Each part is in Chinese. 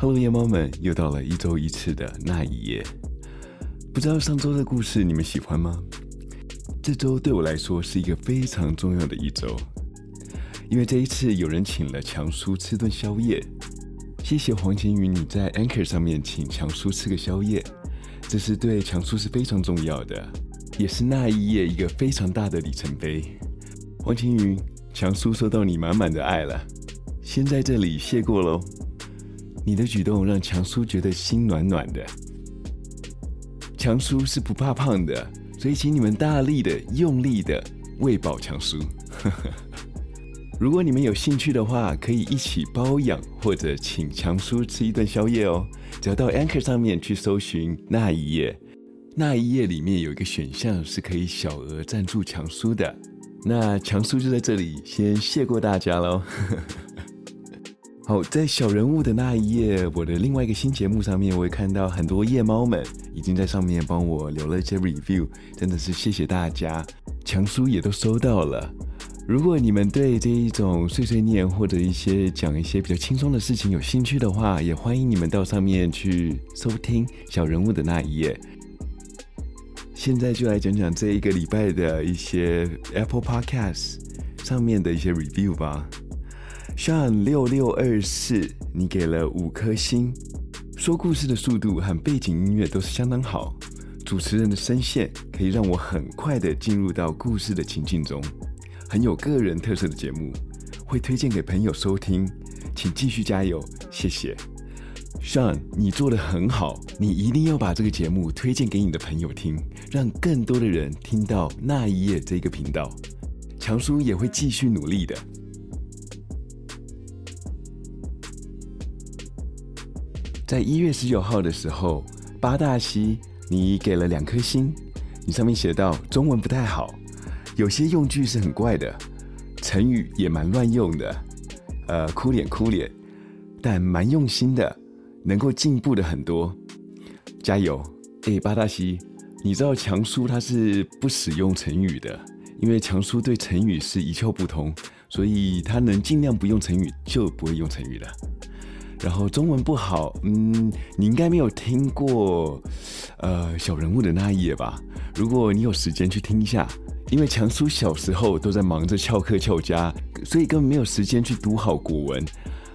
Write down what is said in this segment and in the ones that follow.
Hello，夜猫们，又到了一周一次的那一夜。不知道上周的故事你们喜欢吗？这周对我来说是一个非常重要的一周，因为这一次有人请了强叔吃顿宵夜。谢谢黄晴瑜，你在 Anchor 上面请强叔吃个宵夜，这是对强叔是非常重要的，也是那一夜一个非常大的里程碑。黄晴瑜，强叔收到你满满的爱了，先在这里谢过喽。你的举动让强叔觉得心暖暖的。强叔是不怕胖的，所以请你们大力的、用力的喂饱强叔。如果你们有兴趣的话，可以一起包养或者请强叔吃一顿宵夜哦。只要到 Anchor 上面去搜寻那一页，那一页里面有一个选项是可以小额赞助强叔的。那强叔就在这里先谢过大家喽。好，在小人物的那一页，我的另外一个新节目上面，我也看到很多夜猫们已经在上面帮我留了一些 review，真的是谢谢大家，强叔也都收到了。如果你们对这一种碎碎念或者一些讲一些比较轻松的事情有兴趣的话，也欢迎你们到上面去收听小人物的那一页。现在就来讲讲这一个礼拜的一些 Apple Podcast 上面的一些 review 吧。Sean 六六二四，你给了五颗星，说故事的速度和背景音乐都是相当好，主持人的声线可以让我很快的进入到故事的情境中，很有个人特色的节目，会推荐给朋友收听，请继续加油，谢谢。Sean，你做得很好，你一定要把这个节目推荐给你的朋友听，让更多的人听到那一夜这个频道，强叔也会继续努力的。在一月十九号的时候，八大西，你给了两颗星。你上面写到中文不太好，有些用句是很怪的，成语也蛮乱用的，呃，哭脸哭脸，但蛮用心的，能够进步的很多，加油！诶，八大西，你知道强叔他是不使用成语的，因为强叔对成语是一窍不通，所以他能尽量不用成语就不会用成语了。然后中文不好，嗯，你应该没有听过，呃，小人物的那一夜吧？如果你有时间去听一下，因为强叔小时候都在忙着翘课翘家，所以根本没有时间去读好国文，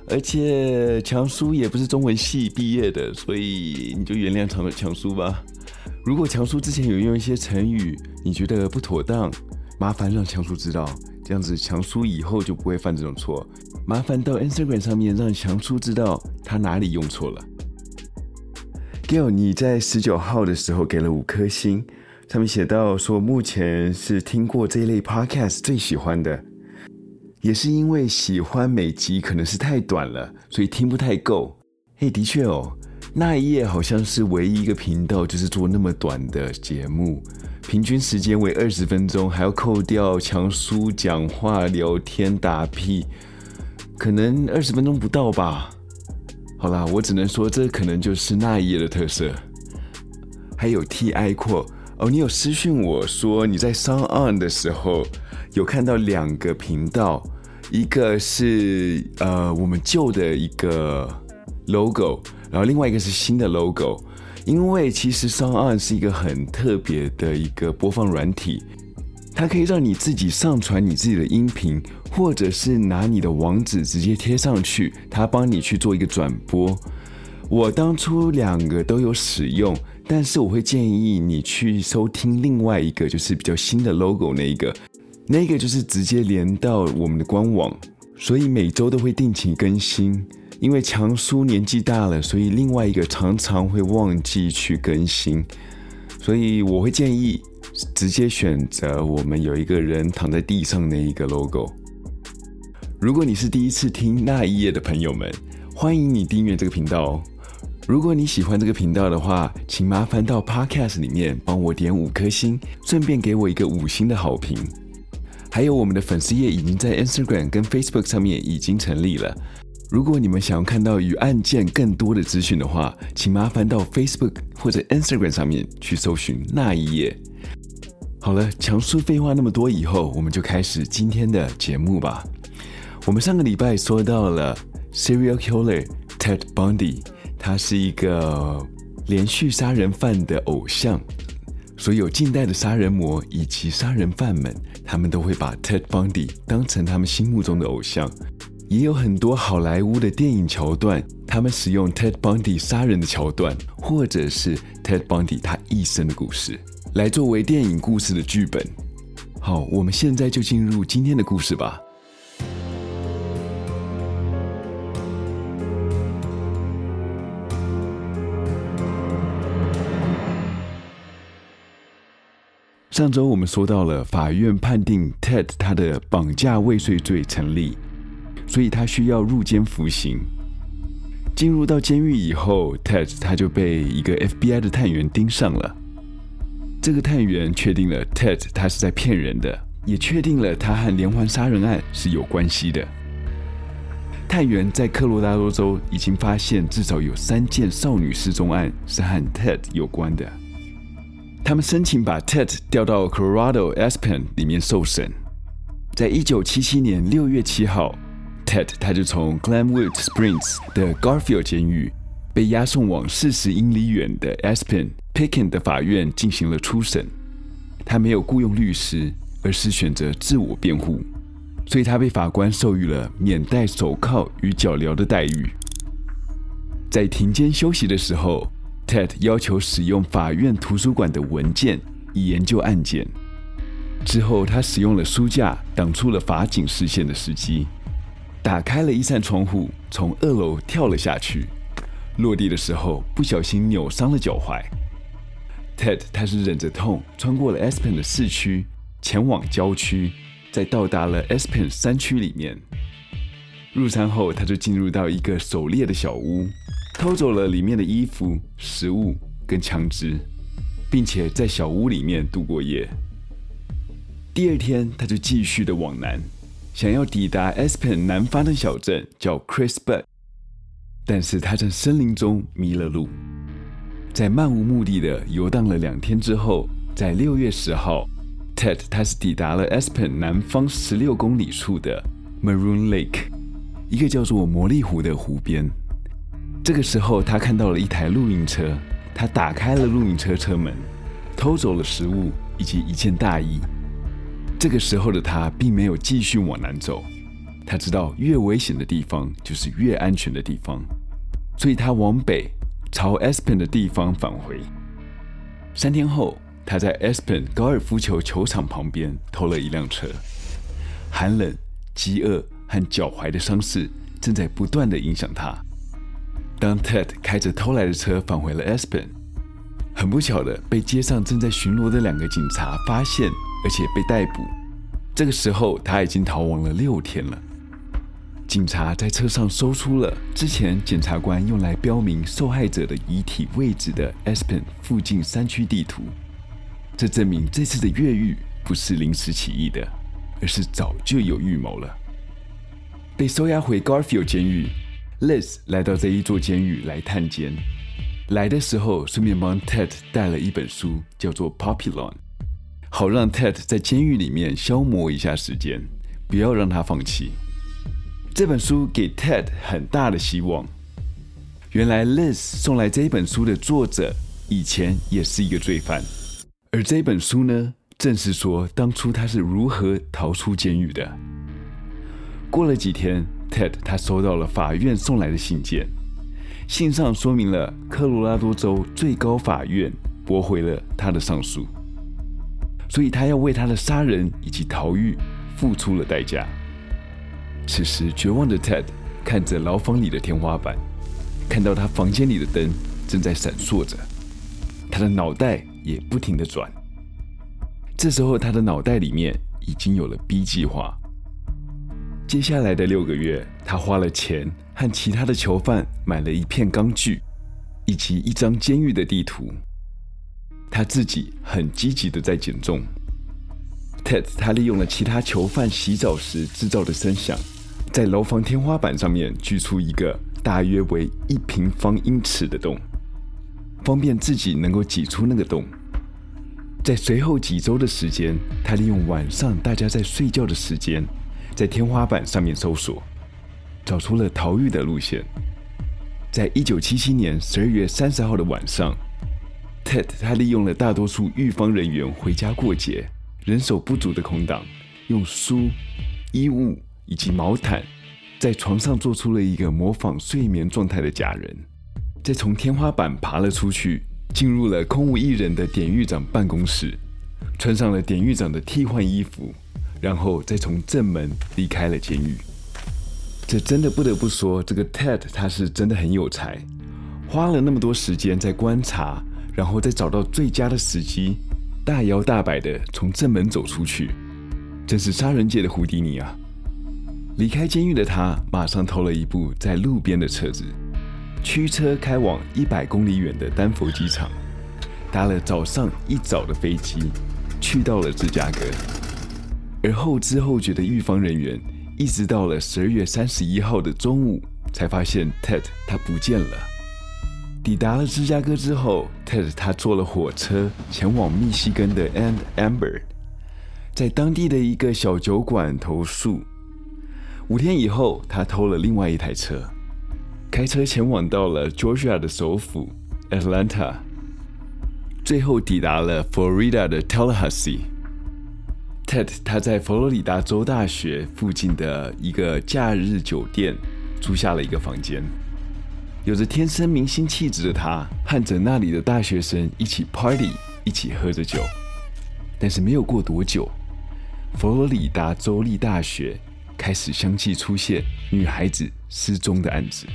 而且强叔也不是中文系毕业的，所以你就原谅强强叔吧。如果强叔之前有用一些成语，你觉得不妥当，麻烦让强叔知道，这样子强叔以后就不会犯这种错。麻烦到 Instagram 上面让强叔知道他哪里用错了。Gail，你在十九号的时候给了五颗星，上面写到说目前是听过这一类 Podcast 最喜欢的，也是因为喜欢每集可能是太短了，所以听不太够。嘿，的确哦，那一夜好像是唯一一个频道就是做那么短的节目，平均时间为二十分钟，还要扣掉强叔讲话、聊天、打屁。可能二十分钟不到吧。好啦，我只能说这可能就是那一夜的特色。还有 TI 扩哦，你有私讯我说你在上岸的时候有看到两个频道，一个是呃我们旧的一个 logo，然后另外一个是新的 logo。因为其实上岸是一个很特别的一个播放软体。它可以让你自己上传你自己的音频，或者是拿你的网址直接贴上去，它帮你去做一个转播。我当初两个都有使用，但是我会建议你去收听另外一个，就是比较新的 logo 那一个，那个就是直接连到我们的官网，所以每周都会定期更新。因为强叔年纪大了，所以另外一个常常会忘记去更新，所以我会建议。直接选择我们有一个人躺在地上那一个 logo。如果你是第一次听那一页的朋友们，欢迎你订阅这个频道哦。如果你喜欢这个频道的话，请麻烦到 Podcast 里面帮我点五颗星，顺便给我一个五星的好评。还有我们的粉丝页已经在 Instagram 跟 Facebook 上面已经成立了。如果你们想要看到与案件更多的资讯的话，请麻烦到 Facebook 或者 Instagram 上面去搜寻那一页。好了，强叔废话那么多以后，我们就开始今天的节目吧。我们上个礼拜说到了 serial killer Ted Bundy，他是一个连续杀人犯的偶像。所有近代的杀人魔以及杀人犯们，他们都会把 Ted Bundy 当成他们心目中的偶像。也有很多好莱坞的电影桥段，他们使用 Ted Bundy 杀人的桥段，或者是 Ted Bundy 他一生的故事，来作为电影故事的剧本。好，我们现在就进入今天的故事吧。上周我们说到了，法院判定 Ted 他的绑架未遂罪成立，所以他需要入监服刑。进入到监狱以后，Ted 他就被一个 FBI 的探员盯上了。这个探员确定了 Ted 他是在骗人的，也确定了他和连环杀人案是有关系的。探员在科罗拉多州已经发现至少有三件少女失踪案是和 Ted 有关的。他们申请把 Ted 调到 Colorado Aspen 里面受审。在一九七七年六月七号，Ted 他就从 Glenwood Springs 的 Garfield 监狱被押送往四十英里远的 Aspen Pickin 的法院进行了初审。他没有雇佣律师，而是选择自我辩护，所以他被法官授予了免戴手铐与脚镣的待遇。在庭间休息的时候，Ted 要求使用法院图书馆的文件以研究案件。之后，他使用了书架挡住了法警视线的时机，打开了一扇窗户，从二楼跳了下去。落地的时候，不小心扭伤了脚踝。Ted 他是忍着痛穿过了 Aspen 的市区，前往郊区，再到达了 Aspen 山区里面。入山后，他就进入到一个狩猎的小屋。偷走了里面的衣服、食物跟枪支，并且在小屋里面度过夜。第二天，他就继续的往南，想要抵达 Aspen 南方的小镇叫 Chris Bud，但是他在森林中迷了路，在漫无目的的游荡了两天之后，在六月十号，Ted 他是抵达了 Aspen 南方十六公里处的 Maroon Lake，一个叫做魔力湖的湖边。这个时候，他看到了一台露营车，他打开了露营车车门，偷走了食物以及一件大衣。这个时候的他并没有继续往南走，他知道越危险的地方就是越安全的地方，所以他往北朝 Aspen 的地方返回。三天后，他在 Aspen 高尔夫球球场旁边偷了一辆车。寒冷、饥饿和脚踝的伤势正在不断地影响他。当 Ted 开着偷来的车返回了 Aspen，很不巧的被街上正在巡逻的两个警察发现，而且被逮捕。这个时候他已经逃亡了六天了。警察在车上搜出了之前检察官用来标明受害者的遗体位置的 Aspen 附近山区地图，这证明这次的越狱不是临时起意的，而是早就有预谋了。被收押回 Garfield 监狱。Liz 来到这一座监狱来探监，来的时候顺便帮 Ted 带了一本书，叫做《Populon》，好让 Ted 在监狱里面消磨一下时间，不要让他放弃。这本书给 Ted 很大的希望。原来 Liz 送来这一本书的作者以前也是一个罪犯，而这本书呢，正是说当初他是如何逃出监狱的。过了几天。Ted 他收到了法院送来的信件，信上说明了科罗拉多州最高法院驳回了他的上诉，所以他要为他的杀人以及逃狱付出了代价。此时，绝望的 Ted 看着牢房里的天花板，看到他房间里的灯正在闪烁着，他的脑袋也不停地转。这时候，他的脑袋里面已经有了 B 计划。接下来的六个月，他花了钱和其他的囚犯买了一片钢锯，以及一张监狱的地图。他自己很积极的在减重。Ted 他利用了其他囚犯洗澡时制造的声响，在牢房天花板上面锯出一个大约为一平方英尺的洞，方便自己能够挤出那个洞。在随后几周的时间，他利用晚上大家在睡觉的时间。在天花板上面搜索，找出了逃狱的路线。在一九七七年十二月三十号的晚上，Ted 他利用了大多数狱方人员回家过节、人手不足的空档，用书、衣物以及毛毯，在床上做出了一个模仿睡眠状态的假人，再从天花板爬了出去，进入了空无一人的典狱长办公室，穿上了典狱长的替换衣服，然后再从正门离开了监狱。这真的不得不说，这个 Ted 他是真的很有才，花了那么多时间在观察，然后再找到最佳的时机，大摇大摆地从正门走出去，真是杀人界的胡迪尼啊！离开监狱的他，马上偷了一部在路边的车子，驱车开往一百公里远的丹佛机场，搭了早上一早的飞机，去到了芝加哥，而后知后觉的狱方人员。一直到了十二月三十一号的中午，才发现 Ted 他不见了。抵达了芝加哥之后，Ted 他坐了火车前往密西根的 And Amber，在当地的一个小酒馆投宿。五天以后，他偷了另外一台车，开车前往到了 Georgia 的首府 Atlanta，最后抵达了 Florida 的 Tallahassee。Ted 他在佛罗里达州大学附近的一个假日酒店租下了一个房间。有着天生明星气质的他，和着那里的大学生一起 party，一起喝着酒。但是没有过多久，佛罗里达州立大学开始相继出现女孩子失踪的案子。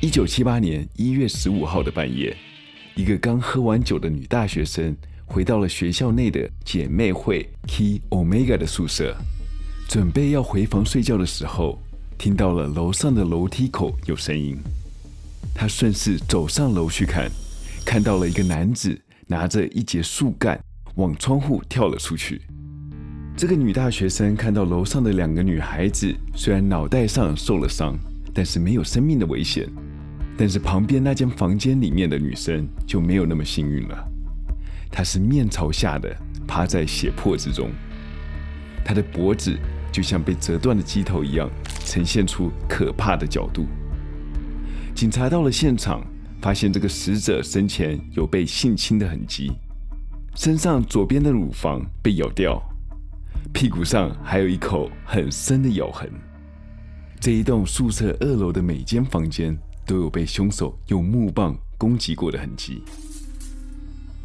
一九七八年一月十五号的半夜，一个刚喝完酒的女大学生。回到了学校内的姐妹会 Chi Omega 的宿舍，准备要回房睡觉的时候，听到了楼上的楼梯口有声音。她顺势走上楼去看，看到了一个男子拿着一截树干往窗户跳了出去。这个女大学生看到楼上的两个女孩子，虽然脑袋上受了伤，但是没有生命的危险。但是旁边那间房间里面的女生就没有那么幸运了。她是面朝下的，趴在血泊之中，她的脖子就像被折断的鸡头一样，呈现出可怕的角度。警察到了现场，发现这个死者生前有被性侵的痕迹，身上左边的乳房被咬掉，屁股上还有一口很深的咬痕。这一栋宿舍二楼的每间房间都有被凶手用木棒攻击过的痕迹。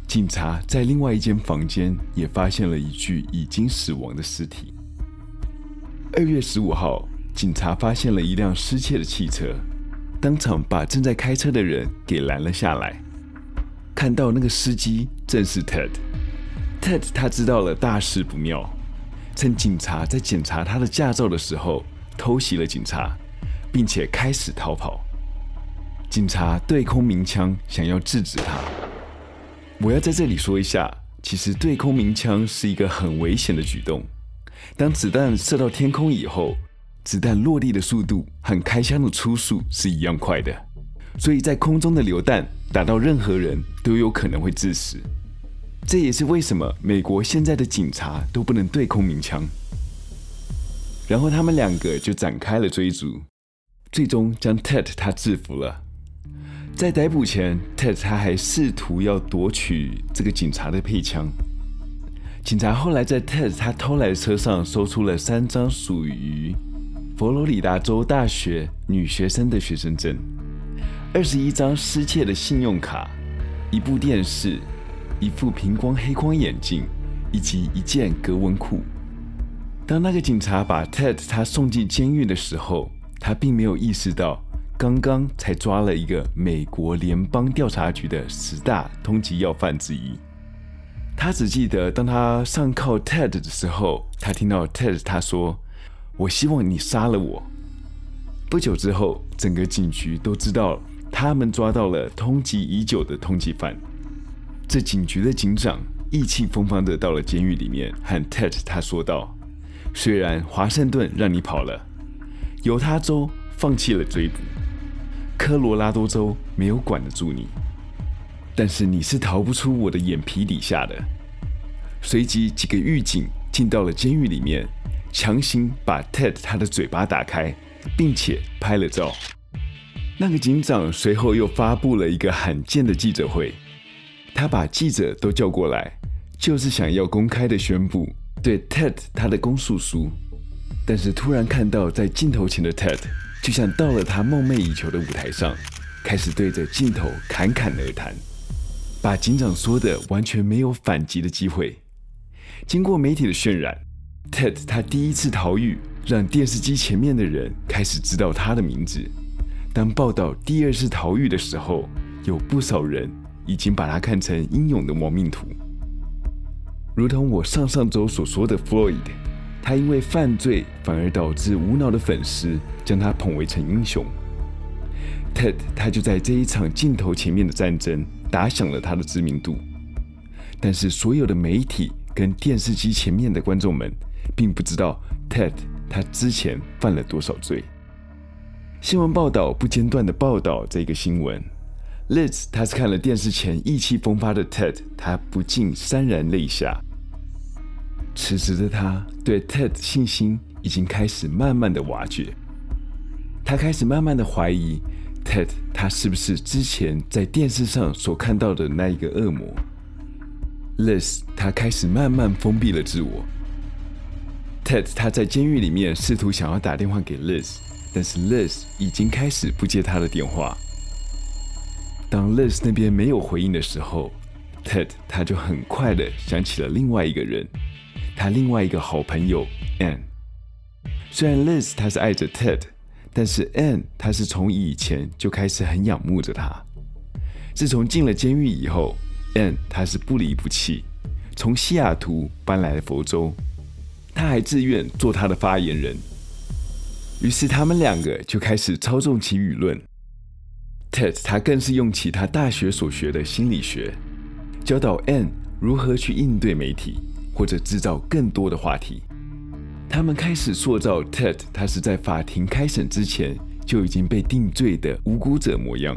警察在另外一间房间也发现了一具已经死亡的尸体。二月十五号，警察发现了一辆失窃的汽车，当场把正在开车的人给拦了下来。看到那个司机正是 Ted。Ted 他知道了大事不妙，趁警察在检查他的驾照的时候偷袭了警察，并且开始逃跑。警察对空鸣枪，想要制止他。我要在这里说一下，其实对空鸣枪是一个很危险的举动。当子弹射到天空以后，子弹落地的速度和开枪的初速是一样快的，所以在空中的流弹打到任何人都有可能会致死。这也是为什么美国现在的警察都不能对空鸣枪。然后他们两个就展开了追逐，最终将 Ted 他制服了。在逮捕前，Ted 他还试图要夺取这个警察的配枪。警察后来在 Ted 他偷来的车上搜出了三张属于佛罗里达州大学女学生的学生证，二十一张失窃的信用卡，一部电视，一副平光黑框眼镜，以及一件格纹裤。当那个警察把 Ted 他送进监狱的时候，他并没有意识到。刚刚才抓了一个美国联邦调查局的十大通缉要犯之一。他只记得，当他上铐 Ted 的时候，他听到 Ted 他说：“我希望你杀了我。”不久之后，整个警局都知道他们抓到了通缉已久的通缉犯。这警局的警长意气风发的到了监狱里面，和 Ted 他说道：“虽然华盛顿让你跑了，犹他州放弃了追捕。”科罗拉多州没有管得住你，但是你是逃不出我的眼皮底下的。随即，几个狱警进到了监狱里面，强行把 Ted 他的嘴巴打开，并且拍了照。那个警长随后又发布了一个罕见的记者会，他把记者都叫过来，就是想要公开的宣布对 Ted 他的公诉书。但是突然看到在镜头前的 Ted，就像到了他梦寐以求的舞台上，开始对着镜头侃侃而谈，把警长说的完全没有反击的机会。经过媒体的渲染，Ted 他第一次逃狱，让电视机前面的人开始知道他的名字。当报道第二次逃狱的时候，有不少人已经把他看成英勇的亡命徒，如同我上上周所说的 Floyd。他因为犯罪，反而导致无脑的粉丝将他捧为成英雄。Ted，他就在这一场镜头前面的战争打响了他的知名度。但是所有的媒体跟电视机前面的观众们，并不知道 Ted 他之前犯了多少罪。新闻报道不间断的报道这个新闻。Liz，他是看了电视前意气风发的 Ted，他不禁潸然泪下。此时的他对 Ted 信心已经开始慢慢的瓦解，他开始慢慢的怀疑 Ted 他是不是之前在电视上所看到的那一个恶魔。Liz 他开始慢慢封闭了自我。Ted 他在监狱里面试图想要打电话给 Liz，但是 Liz 已经开始不接他的电话。当 Liz 那边没有回应的时候，Ted 他就很快的想起了另外一个人。他另外一个好朋友 Ann，虽然 Liz 他是爱着 Ted，但是 Ann 他是从以前就开始很仰慕着他。自从进了监狱以后，Ann 他是不离不弃，从西雅图搬来了佛州，他还自愿做他的发言人。于是他们两个就开始操纵起舆论。Ted 他更是用起他大学所学的心理学，教导 Ann 如何去应对媒体。或者制造更多的话题，他们开始塑造 Ted，他是在法庭开审之前就已经被定罪的无辜者模样。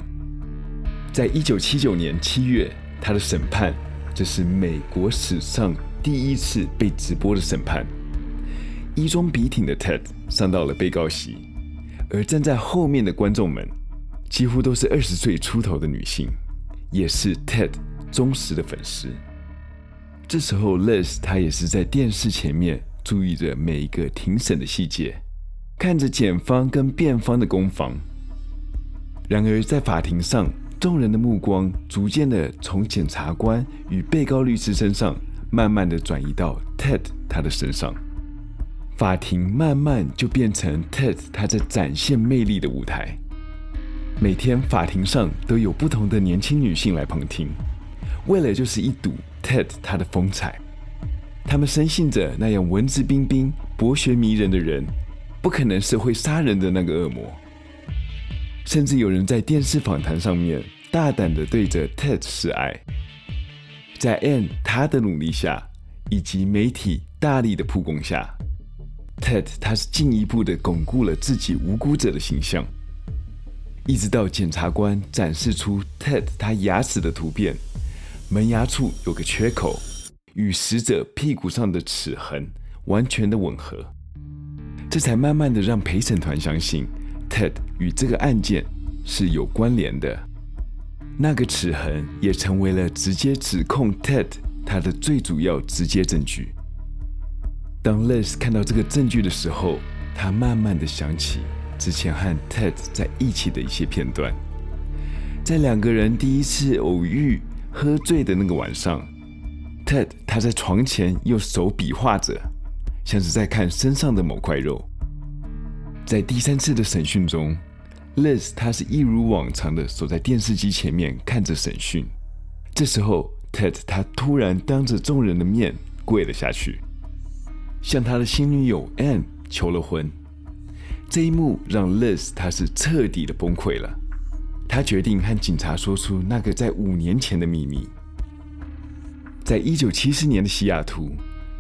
在一九七九年七月，他的审判，这是美国史上第一次被直播的审判。衣装笔挺的 Ted 上到了被告席，而站在后面的观众们几乎都是二十岁出头的女性，也是 Ted 忠实的粉丝。这时候，Liz 她也是在电视前面注意着每一个庭审的细节，看着检方跟辩方的攻防。然而，在法庭上，众人的目光逐渐的从检察官与被告律师身上，慢慢的转移到 Ted 他的身上。法庭慢慢就变成 Ted 他在展现魅力的舞台。每天，法庭上都有不同的年轻女性来旁听，为了就是一睹。Ted 他的风采，他们深信着那样文质彬彬、博学迷人的人，不可能是会杀人的那个恶魔。甚至有人在电视访谈上面大胆地对着 Ted 示爱。在 Anne 他的努力下，以及媒体大力的曝光下，Ted 他是进一步的巩固了自己无辜者的形象。一直到检察官展示出 Ted 他牙齿的图片。门牙处有个缺口，与死者屁股上的齿痕完全的吻合，这才慢慢的让陪审团相信 Ted 与这个案件是有关联的。那个齿痕也成为了直接指控 Ted 他的最主要直接证据。当 Liz 看到这个证据的时候，他慢慢的想起之前和 Ted 在一起的一些片段，在两个人第一次偶遇。喝醉的那个晚上，Ted 他在床前用手比划着，像是在看身上的某块肉。在第三次的审讯中，Liz 他是一如往常的守在电视机前面看着审讯。这时候，Ted 他突然当着众人的面跪了下去，向他的新女友 Ann 求了婚。这一幕让 Liz 他是彻底的崩溃了。他决定和警察说出那个在五年前的秘密。在一九七四年的西雅图，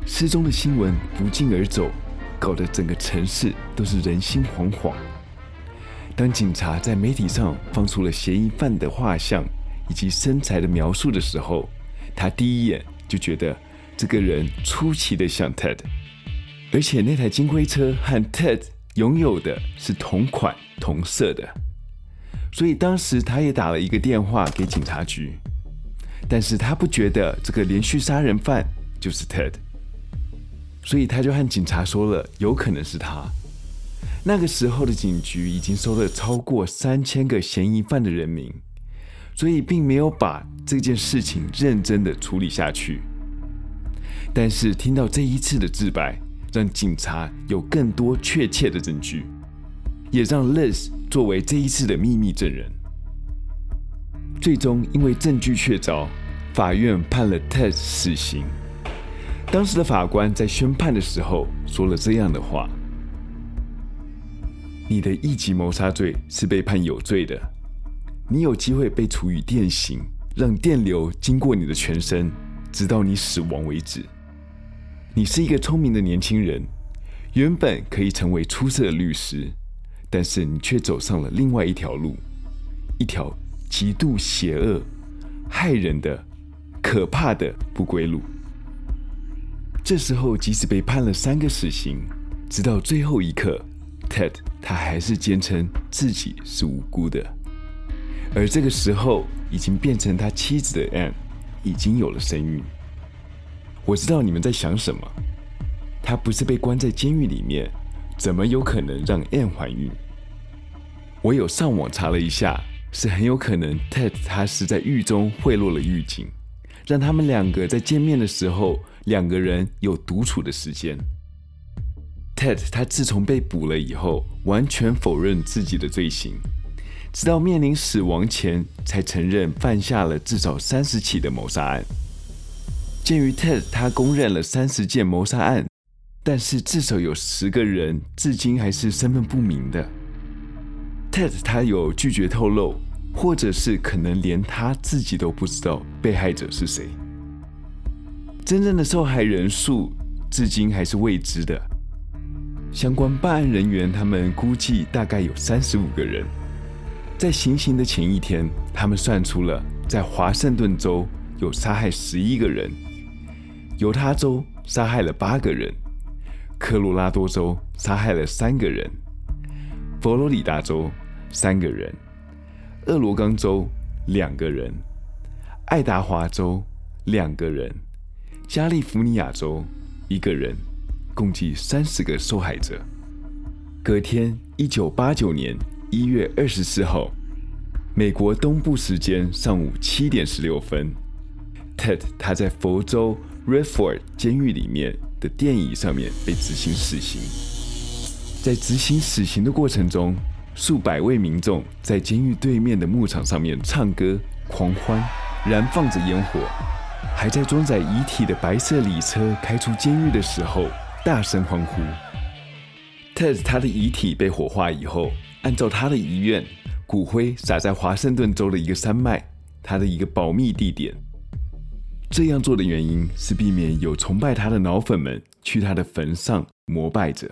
失踪的新闻不胫而走，搞得整个城市都是人心惶惶。当警察在媒体上放出了嫌疑犯的画像以及身材的描述的时候，他第一眼就觉得这个人出奇的像 Ted，而且那台金龟车和 Ted 拥有的是同款同色的。所以当时他也打了一个电话给警察局，但是他不觉得这个连续杀人犯就是 Ted，所以他就和警察说了，有可能是他。那个时候的警局已经收了超过三千个嫌疑犯的人名，所以并没有把这件事情认真的处理下去。但是听到这一次的自白，让警察有更多确切的证据，也让 Liz 作为这一次的秘密证人。最终因为证据确凿，法院判了 Ted 死刑。当时的法官在宣判的时候说了这样的话。你的一级谋杀罪是被判有罪的，你有机会被处以电刑，让电流经过你的全身，直到你死亡为止。你是一个聪明的年轻人，原本可以成为出色的律师，但是你却走上了另外一条路，一条极度邪恶、害人的、可怕的不归路。这时候，即使被判了三个死刑，直到最后一刻。Ted，他还是坚称自己是无辜的，而这个时候已经变成他妻子的 Anne 已经有了身孕。我知道你们在想什么，他不是被关在监狱里面，怎么有可能让 a n n 怀孕？我有上网查了一下，是很有可能 Ted 他是在狱中贿赂了狱警，让他们两个在见面的时候，两个人有独处的时间。Ted 他自从被捕了以后，完全否认自己的罪行，直到面临死亡前才承认犯下了至少三十起的谋杀案。鉴于 Ted 他供认了三十件谋杀案，但是至少有十个人至今还是身份不明的。Ted 他有拒绝透露，或者是可能连他自己都不知道被害者是谁。真正的受害人数至今还是未知的。相关办案人员，他们估计大概有三十五个人。在行刑的前一天，他们算出了在华盛顿州有杀害十一个人，犹他州杀害了八个人，科罗拉多州杀害了三个人，佛罗里达州三个人，俄罗冈州两个人，爱达华州两个人，加利福尼亚州一个人。共计三十个受害者。隔天，一九八九年一月二十四号，美国东部时间上午七点十六分，Ted 他在佛州 Redford 监狱里面的电椅上面被执行死刑。在执行死刑的过程中，数百位民众在监狱对面的牧场上面唱歌、狂欢，燃放着烟火，还在装载遗体的白色礼车开出监狱的时候。大声欢呼。Ted 他的遗体被火化以后，按照他的遗愿，骨灰撒在华盛顿州的一个山脉，他的一个保密地点。这样做的原因是避免有崇拜他的脑粉们去他的坟上膜拜着。